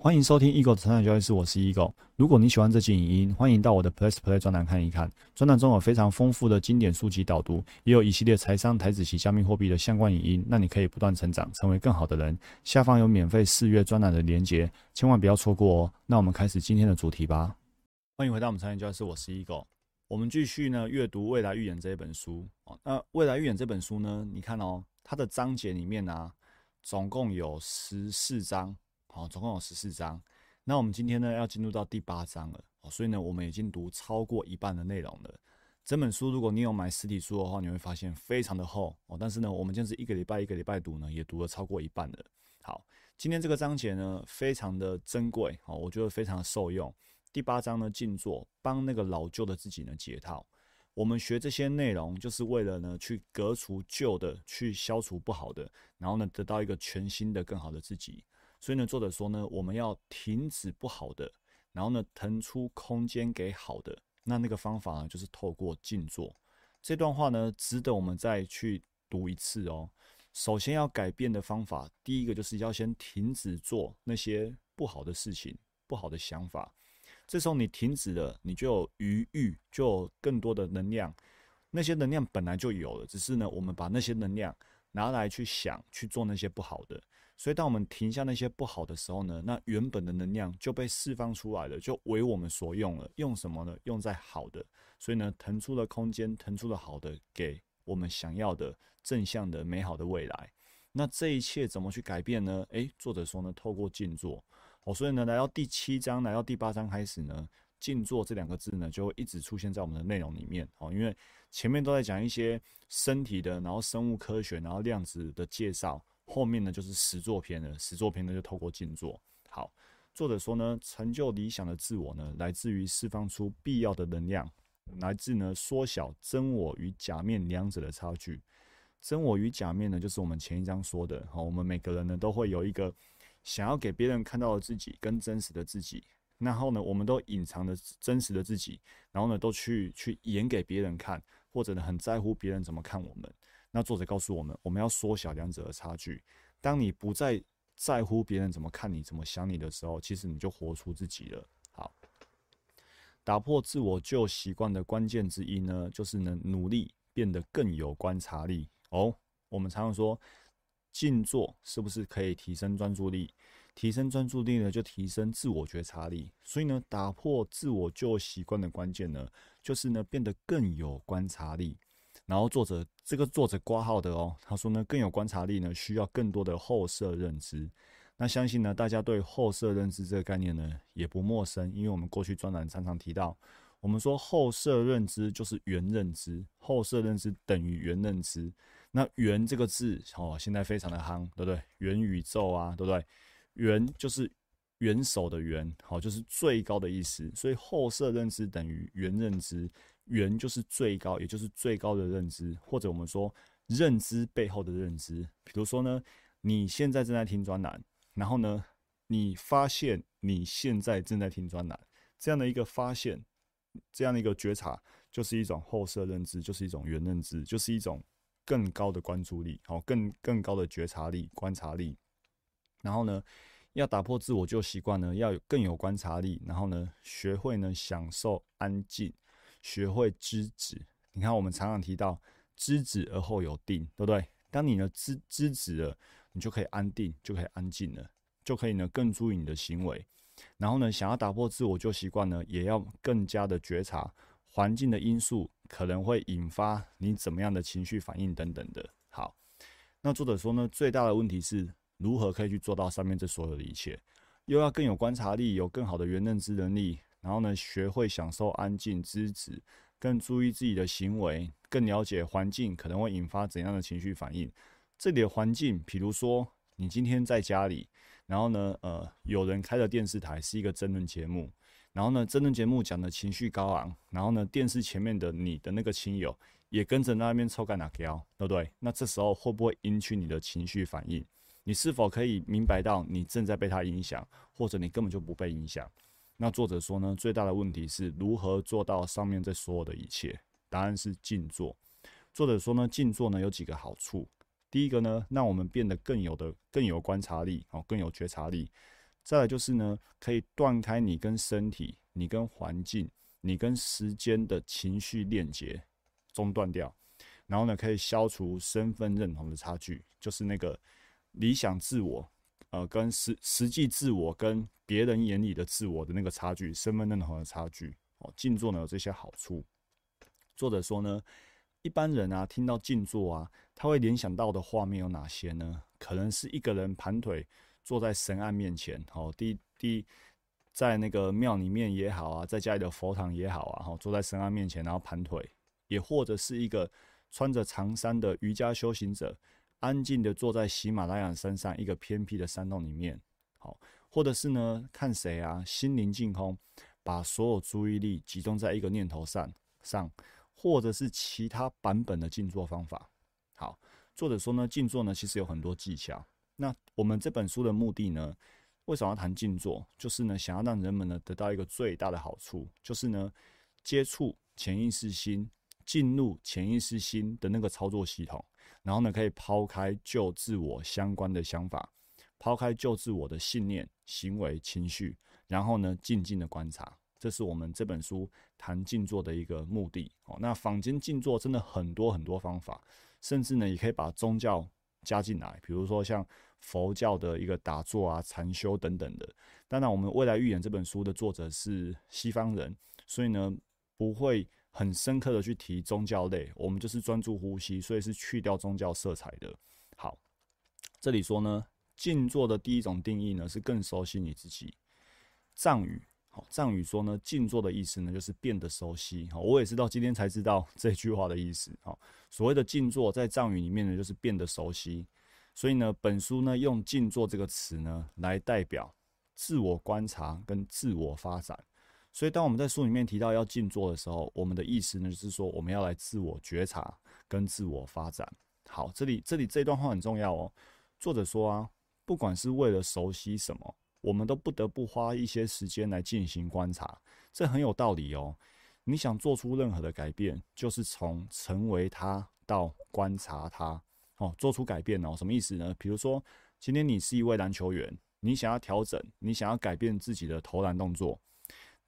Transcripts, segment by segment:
欢迎收听 Eagle 的成长交易室，我是 Eagle。如果你喜欢这期影音，欢迎到我的 Plus Play 专栏看一看。专栏中有非常丰富的经典书籍导读，也有一系列财商、台子及加密货币的相关影音，让你可以不断成长，成为更好的人。下方有免费试阅专栏的连结，千万不要错过哦。那我们开始今天的主题吧。欢迎回到我们成长交易室，我是 Eagle。我们继续呢阅读《未来预言》这一本书。那《未来预言》这本书呢，你看哦，它的章节里面呢，总共有十四章。好，总共有十四章。那我们今天呢要进入到第八章了，哦，所以呢我们已经读超过一半的内容了。这本书如果你有买实体书的话，你会发现非常的厚哦。但是呢，我们坚持一个礼拜一个礼拜读呢，也读了超过一半了。好，今天这个章节呢非常的珍贵哦，我觉得非常受用。第八章呢，静坐，帮那个老旧的自己呢解套。我们学这些内容就是为了呢去革除旧的，去消除不好的，然后呢得到一个全新的、更好的自己。所以呢，作者说呢，我们要停止不好的，然后呢，腾出空间给好的。那那个方法呢，就是透过静坐。这段话呢，值得我们再去读一次哦。首先要改变的方法，第一个就是要先停止做那些不好的事情、不好的想法。这时候你停止了，你就有余裕，就有更多的能量。那些能量本来就有了，只是呢，我们把那些能量拿来去想、去做那些不好的。所以，当我们停下那些不好的时候呢，那原本的能量就被释放出来了，就为我们所用了。用什么呢？用在好的。所以呢，腾出了空间，腾出了好的，给我们想要的正向的美好的未来。那这一切怎么去改变呢？诶，作者说呢，透过静坐。哦，所以呢，来到第七章，来到第八章开始呢，静坐这两个字呢，就会一直出现在我们的内容里面。哦，因为前面都在讲一些身体的，然后生物科学，然后量子的介绍。后面呢就是实作篇了，实作篇呢就透过静坐。好，作者说呢，成就理想的自我呢，来自于释放出必要的能量，来自呢缩小真我与假面两者的差距。真我与假面呢，就是我们前一章说的。好，我们每个人呢都会有一个想要给别人看到的自己跟真实的自己，然后呢，我们都隐藏着真实的自己，然后呢都去去演给别人看，或者呢很在乎别人怎么看我们。那作者告诉我们，我们要缩小两者的差距。当你不再在乎别人怎么看你、怎么想你的时候，其实你就活出自己了。好，打破自我旧习惯的关键之一呢，就是呢努力变得更有观察力。哦，我们常常说静坐是不是可以提升专注力？提升专注力呢，就提升自我觉察力。所以呢，打破自我旧习惯的关键呢，就是呢变得更有观察力。然后作者这个作者挂号的哦，他说呢，更有观察力呢，需要更多的后设认知。那相信呢，大家对后设认知这个概念呢，也不陌生，因为我们过去专栏常常提到，我们说后设认知就是原认知，后设认知等于原认知。那元这个字哦，现在非常的夯，对不对？元宇宙啊，对不对？元就是元首的元，好，就是最高的意思。所以后设认知等于原认知。原就是最高，也就是最高的认知，或者我们说认知背后的认知。比如说呢，你现在正在听专栏，然后呢，你发现你现在正在听专栏，这样的一个发现，这样的一个觉察，就是一种后设认知，就是一种原认知，就是一种更高的关注力，好，更更高的觉察力、观察力。然后呢，要打破自我旧习惯呢，要有更有观察力，然后呢，学会呢享受安静。学会知止，你看我们常常提到知止而后有定，对不对？当你呢知知止了，你就可以安定，就可以安静了，就可以呢更注意你的行为。然后呢，想要打破自我旧习惯呢，也要更加的觉察环境的因素可能会引发你怎么样的情绪反应等等的。好，那作者说呢，最大的问题是如何可以去做到上面这所有的一切，又要更有观察力，有更好的原认知能力。然后呢，学会享受安静、知止，更注意自己的行为，更了解环境可能会引发怎样的情绪反应。这里的环境，比如说你今天在家里，然后呢，呃，有人开了电视台是一个争论节目，然后呢，争论节目讲的情绪高昂，然后呢，电视前面的你的那个亲友也跟着那边抽干哪条，对不对？那这时候会不会引起你的情绪反应？你是否可以明白到你正在被他影响，或者你根本就不被影响？那作者说呢，最大的问题是如何做到上面这所有的一切？答案是静坐。作者说呢，静坐呢有几个好处。第一个呢，让我们变得更有的更有观察力，哦，更有觉察力。再来就是呢，可以断开你跟身体、你跟环境、你跟时间的情绪链接，中断掉。然后呢，可以消除身份认同的差距，就是那个理想自我，呃，跟实实际自我跟别人眼里的自我的那个差距，身份认同的差距。哦，静坐呢有这些好处。作者说呢，一般人啊听到静坐啊，他会联想到的画面有哪些呢？可能是一个人盘腿坐在神案面前，哦，第第在那个庙里面也好啊，在家里的佛堂也好啊，哈，坐在神案面前然后盘腿，也或者是一个。穿着长衫的瑜伽修行者，安静的坐在喜马拉雅山上一个偏僻的山洞里面，好，或者是呢，看谁啊，心灵净空，把所有注意力集中在一个念头上上，或者是其他版本的静坐方法。好，作者说呢，静坐呢其实有很多技巧。那我们这本书的目的呢，为什么要谈静坐？就是呢，想要让人们呢得到一个最大的好处，就是呢，接触潜意识心。进入潜意识心的那个操作系统，然后呢，可以抛开旧自我相关的想法，抛开旧自我的信念、行为、情绪，然后呢，静静的观察，这是我们这本书谈静坐的一个目的。哦，那坊间静坐真的很多很多方法，甚至呢，也可以把宗教加进来，比如说像佛教的一个打坐啊、禅修等等的。当然，我们未来预言这本书的作者是西方人，所以呢，不会。很深刻的去提宗教类，我们就是专注呼吸，所以是去掉宗教色彩的。好，这里说呢，静坐的第一种定义呢是更熟悉你自己。藏语，好，藏语说呢，静坐的意思呢就是变得熟悉。好，我也知道今天才知道这句话的意思。好，所谓的静坐在藏语里面呢就是变得熟悉，所以呢，本书呢用静坐这个词呢来代表自我观察跟自我发展。所以，当我们在书里面提到要静坐的时候，我们的意思呢，就是说我们要来自我觉察跟自我发展。好，这里这里这段话很重要哦。作者说啊，不管是为了熟悉什么，我们都不得不花一些时间来进行观察，这很有道理哦。你想做出任何的改变，就是从成为他到观察他哦，做出改变哦。什么意思呢？比如说，今天你是一位篮球员，你想要调整，你想要改变自己的投篮动作。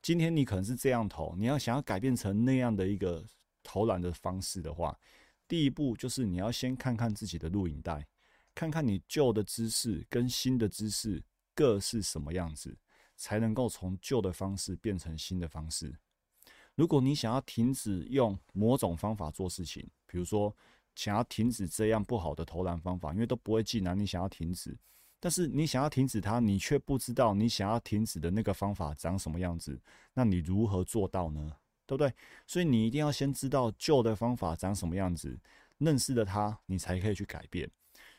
今天你可能是这样投，你要想要改变成那样的一个投篮的方式的话，第一步就是你要先看看自己的录影带，看看你旧的姿势跟新的姿势各是什么样子，才能够从旧的方式变成新的方式。如果你想要停止用某种方法做事情，比如说想要停止这样不好的投篮方法，因为都不会进篮，你想要停止。但是你想要停止它，你却不知道你想要停止的那个方法长什么样子，那你如何做到呢？对不对？所以你一定要先知道旧的方法长什么样子，认识了它，你才可以去改变。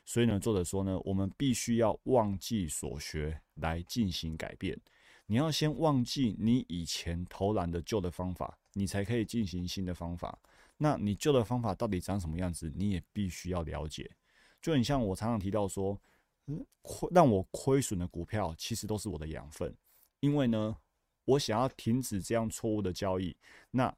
所以呢，作者说呢，我们必须要忘记所学来进行改变。你要先忘记你以前投篮的旧的方法，你才可以进行新的方法。那你旧的方法到底长什么样子，你也必须要了解。就很像我常常提到说。亏让我亏损的股票，其实都是我的养分。因为呢，我想要停止这样错误的交易，那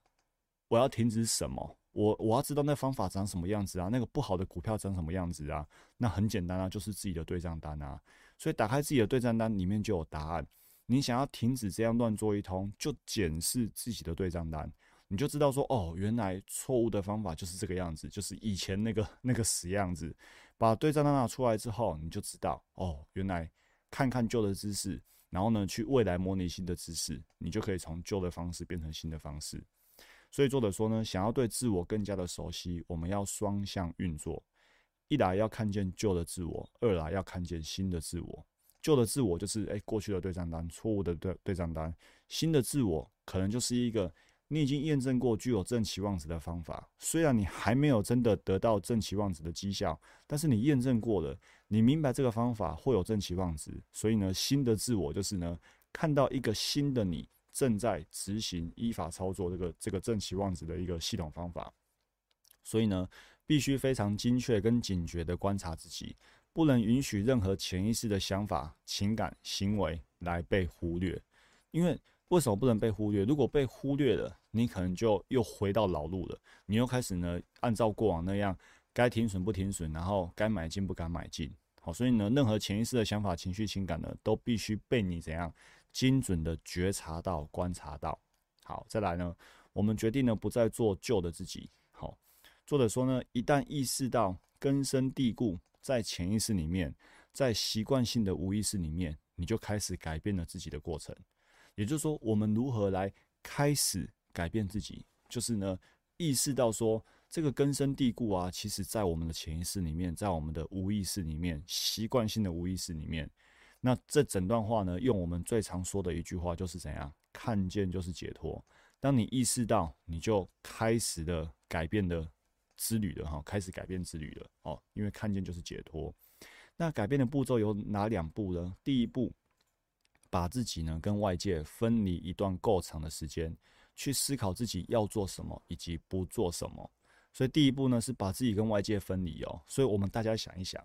我要停止什么？我我要知道那方法长什么样子啊？那个不好的股票长什么样子啊？那很简单啊，就是自己的对账单啊。所以打开自己的对账单，里面就有答案。你想要停止这样乱做一通，就检视自己的对账单。你就知道说哦，原来错误的方法就是这个样子，就是以前那个那个死样子。把对账单拿出来之后，你就知道哦，原来看看旧的知识，然后呢，去未来模拟新的知识，你就可以从旧的方式变成新的方式。所以作者说呢，想要对自我更加的熟悉，我们要双向运作。一来要看见旧的自我，二来要看见新的自我。旧的自我就是哎过去的对账单，错误的对对账单；新的自我可能就是一个。你已经验证过具有正期望值的方法，虽然你还没有真的得到正期望值的绩效，但是你验证过了，你明白这个方法会有正期望值，所以呢，新的自我就是呢，看到一个新的你正在执行依法操作这个这个正期望值的一个系统方法，所以呢，必须非常精确跟警觉的观察自己，不能允许任何潜意识的想法、情感、行为来被忽略，因为。为什么不能被忽略？如果被忽略了，你可能就又回到老路了。你又开始呢，按照过往那样，该停损不停损，然后该买进不敢买进。好，所以呢，任何潜意识的想法、情绪、情感呢，都必须被你怎样精准的觉察到、观察到。好，再来呢，我们决定呢，不再做旧的自己。好，作者说呢，一旦意识到根深蒂固在潜意识里面，在习惯性的无意识里面，你就开始改变了自己的过程。也就是说，我们如何来开始改变自己，就是呢，意识到说。这个根深蒂固啊，其实在我们的潜意识里面，在我们的无意识里面，习惯性的无意识里面。那这整段话呢，用我们最常说的一句话就是怎样？看见就是解脱。当你意识到，你就开始了改变的之旅了哈，开始改变之旅了哦。因为看见就是解脱。那改变的步骤有哪两步呢？第一步，把自己呢跟外界分离一段够长的时间，去思考自己要做什么以及不做什么。所以第一步呢是把自己跟外界分离哦。所以我们大家想一想，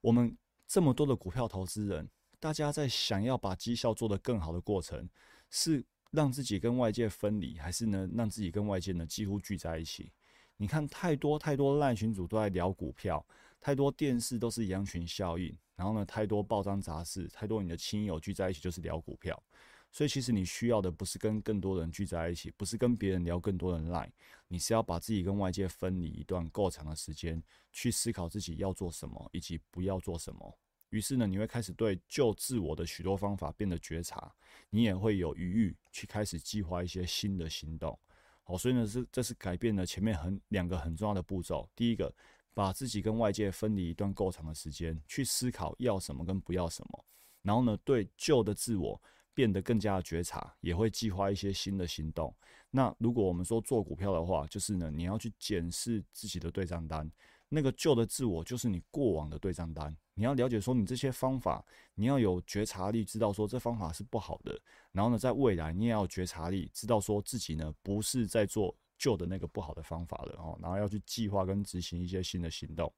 我们这么多的股票投资人，大家在想要把绩效做得更好的过程，是让自己跟外界分离，还是呢让自己跟外界呢几乎聚在一起？你看太多太多烂群主都在聊股票，太多电视都是羊群效应，然后呢太多报章杂志，太多你的亲友聚在一起就是聊股票。所以其实你需要的不是跟更多人聚在一起，不是跟别人聊更多人赖，你是要把自己跟外界分离一段够长的时间，去思考自己要做什么以及不要做什么。于是呢，你会开始对救自我的许多方法变得觉察，你也会有余裕去开始计划一些新的行动。好，所以呢，是这是改变了前面很两个很重要的步骤。第一个，把自己跟外界分离一段够长的时间，去思考要什么跟不要什么，然后呢，对旧的自我。变得更加的觉察，也会计划一些新的行动。那如果我们说做股票的话，就是呢，你要去检视自己的对账单。那个旧的自我就是你过往的对账单。你要了解说，你这些方法，你要有觉察力，知道说这方法是不好的。然后呢，在未来你也要觉察力，知道说自己呢不是在做旧的那个不好的方法了哦。然后要去计划跟执行一些新的行动。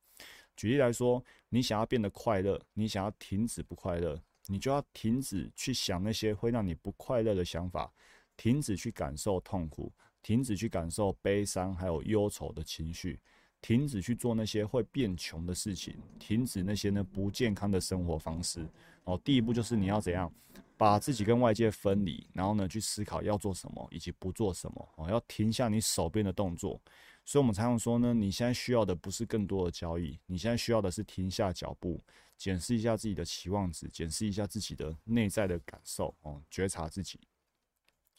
举例来说，你想要变得快乐，你想要停止不快乐。你就要停止去想那些会让你不快乐的想法，停止去感受痛苦，停止去感受悲伤还有忧愁的情绪，停止去做那些会变穷的事情，停止那些呢不健康的生活方式。哦，第一步就是你要怎样把自己跟外界分离，然后呢去思考要做什么以及不做什么。哦，要停下你手边的动作。所以，我们常常说呢，你现在需要的不是更多的交易，你现在需要的是停下脚步，检视一下自己的期望值，检视一下自己的内在的感受，哦，觉察自己。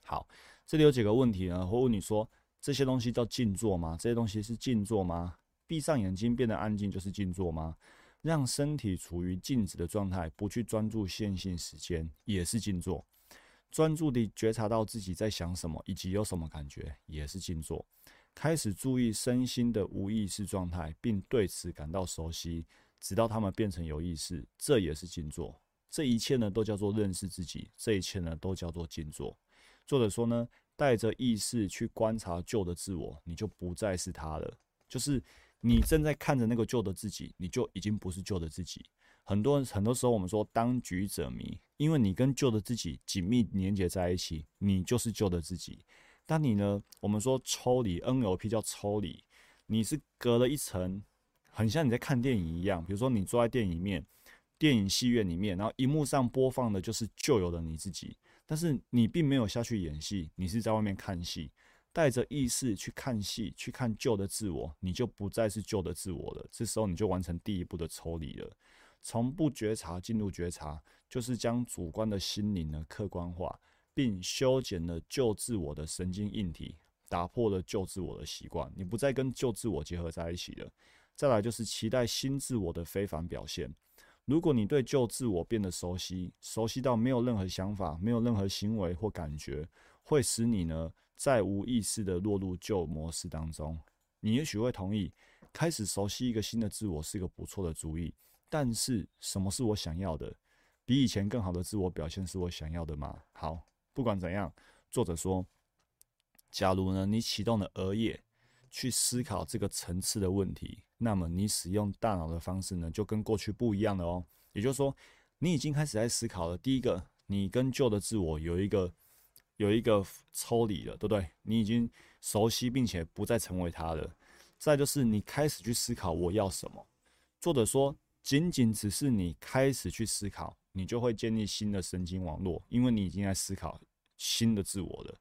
好，这里有几个问题呢？会问你说，这些东西叫静坐吗？这些东西是静坐吗？闭上眼睛变得安静就是静坐吗？让身体处于静止的状态，不去专注线性时间也是静坐。专注地觉察到自己在想什么以及有什么感觉，也是静坐。开始注意身心的无意识状态，并对此感到熟悉，直到他们变成有意识，这也是静坐。这一切呢，都叫做认识自己。这一切呢，都叫做静坐。作者说呢，带着意识去观察旧的自我，你就不再是他了。就是你正在看着那个旧的自己，你就已经不是旧的自己。很多很多时候，我们说当局者迷，因为你跟旧的自己紧密连接在一起，你就是旧的自己。当你呢？我们说抽离 NLP 叫抽离，你是隔了一层，很像你在看电影一样。比如说你坐在电影面，电影戏院里面，然后荧幕上播放的就是旧有的你自己，但是你并没有下去演戏，你是在外面看戏，带着意识去看戏，去看旧的自我，你就不再是旧的自我了。这时候你就完成第一步的抽离了，从不觉察进入觉察，就是将主观的心灵呢客观化。并修剪了旧自我的神经硬体，打破了旧自我的习惯，你不再跟旧自我结合在一起了。再来就是期待新自我的非凡表现。如果你对旧自我变得熟悉，熟悉到没有任何想法、没有任何行为或感觉，会使你呢在无意识的落入旧模式当中。你也许会同意，开始熟悉一个新的自我是一个不错的主意。但是，什么是我想要的？比以前更好的自我表现是我想要的吗？好。不管怎样，作者说，假如呢，你启动了额叶去思考这个层次的问题，那么你使用大脑的方式呢，就跟过去不一样了哦。也就是说，你已经开始在思考了。第一个，你跟旧的自我有一个有一个抽离了，对不对？你已经熟悉并且不再成为他了。再就是，你开始去思考我要什么。作者说，仅仅只是你开始去思考，你就会建立新的神经网络，因为你已经在思考新的自我了。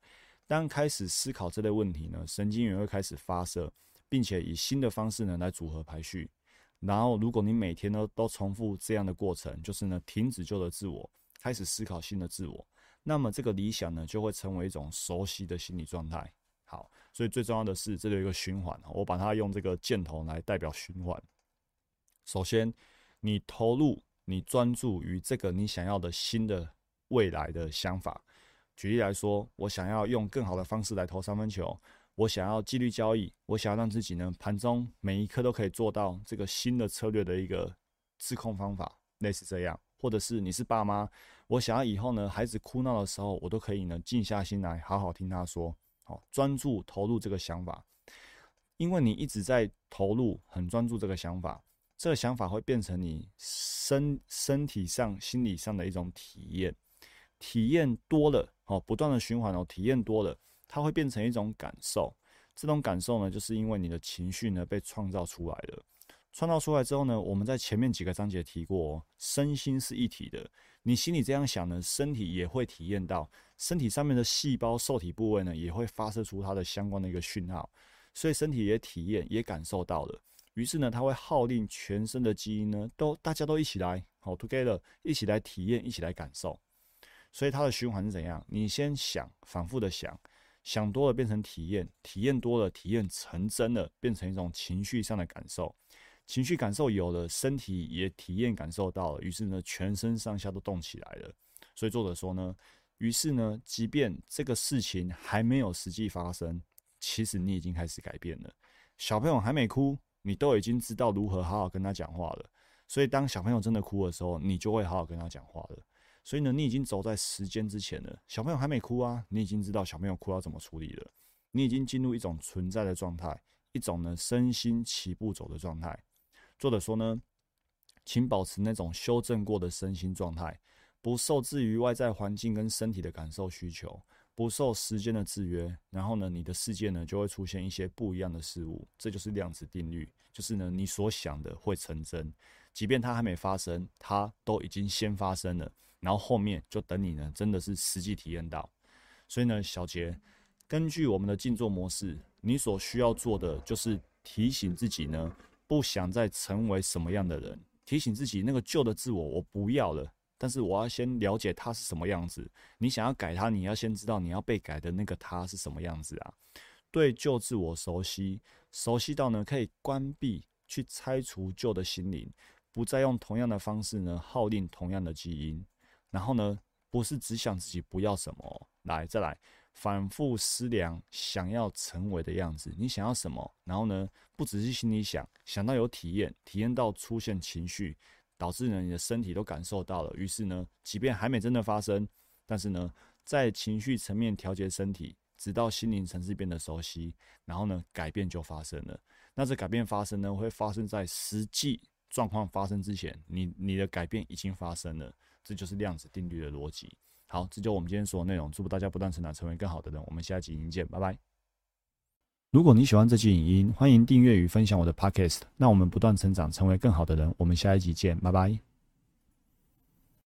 当开始思考这类问题呢，神经元会开始发射，并且以新的方式呢来组合排序。然后，如果你每天都都重复这样的过程，就是呢停止旧的自我，开始思考新的自我，那么这个理想呢就会成为一种熟悉的心理状态。好，所以最重要的是这里有一个循环，我把它用这个箭头来代表循环。首先，你投入、你专注于这个你想要的新的未来的想法。举例来说，我想要用更好的方式来投三分球，我想要纪律交易，我想要让自己呢盘中每一刻都可以做到这个新的策略的一个自控方法，类似这样。或者是你是爸妈，我想要以后呢孩子哭闹的时候，我都可以呢静下心来好好听他说，好专注投入这个想法，因为你一直在投入，很专注这个想法。这个想法会变成你身身体上、心理上的一种体验，体验多了哦，不断的循环哦，体验多了，它会变成一种感受。这种感受呢，就是因为你的情绪呢被创造出来了。创造出来之后呢，我们在前面几个章节提过，身心是一体的。你心里这样想呢，身体也会体验到，身体上面的细胞、受体部位呢，也会发射出它的相关的一个讯号，所以身体也体验、也感受到了。于是呢，它会号令全身的基因呢，都大家都一起来，好，together，一起来体验，一起来感受。所以它的循环是怎样？你先想，反复的想，想多了变成体验，体验多了，体验成真了，变成一种情绪上的感受。情绪感受有了，身体也体验感受到了，于是呢，全身上下都动起来了。所以作者说呢，于是呢，即便这个事情还没有实际发生，其实你已经开始改变了。小朋友还没哭。你都已经知道如何好好跟他讲话了，所以当小朋友真的哭的时候，你就会好好跟他讲话了。所以呢，你已经走在时间之前了。小朋友还没哭啊，你已经知道小朋友哭要怎么处理了。你已经进入一种存在的状态，一种呢身心齐步走的状态。作者说呢，请保持那种修正过的身心状态，不受制于外在环境跟身体的感受需求。不受时间的制约，然后呢，你的世界呢就会出现一些不一样的事物，这就是量子定律，就是呢你所想的会成真，即便它还没发生，它都已经先发生了，然后后面就等你呢真的是实际体验到。所以呢，小杰，根据我们的静坐模式，你所需要做的就是提醒自己呢，不想再成为什么样的人，提醒自己那个旧的自我，我不要了。但是我要先了解他是什么样子。你想要改他，你要先知道你要被改的那个他是什么样子啊？对旧自我熟悉，熟悉到呢可以关闭、去拆除旧的心灵，不再用同样的方式呢号令同样的基因。然后呢，不是只想自己不要什么，来再来反复思量想要成为的样子。你想要什么？然后呢，不只是心里想，想到有体验，体验到出现情绪。导致呢，你的身体都感受到了。于是呢，即便还没真的发生，但是呢，在情绪层面调节身体，直到心灵层次变得熟悉，然后呢，改变就发生了。那这改变发生呢，会发生在实际状况发生之前，你你的改变已经发生了。这就是量子定律的逻辑。好，这就我们今天所有内容。祝福大家不断成长，成为更好的人。我们下一集影见，拜拜。如果你喜欢这期影音，欢迎订阅与分享我的 podcast。那我们不断成长，成为更好的人。我们下一集见，拜拜。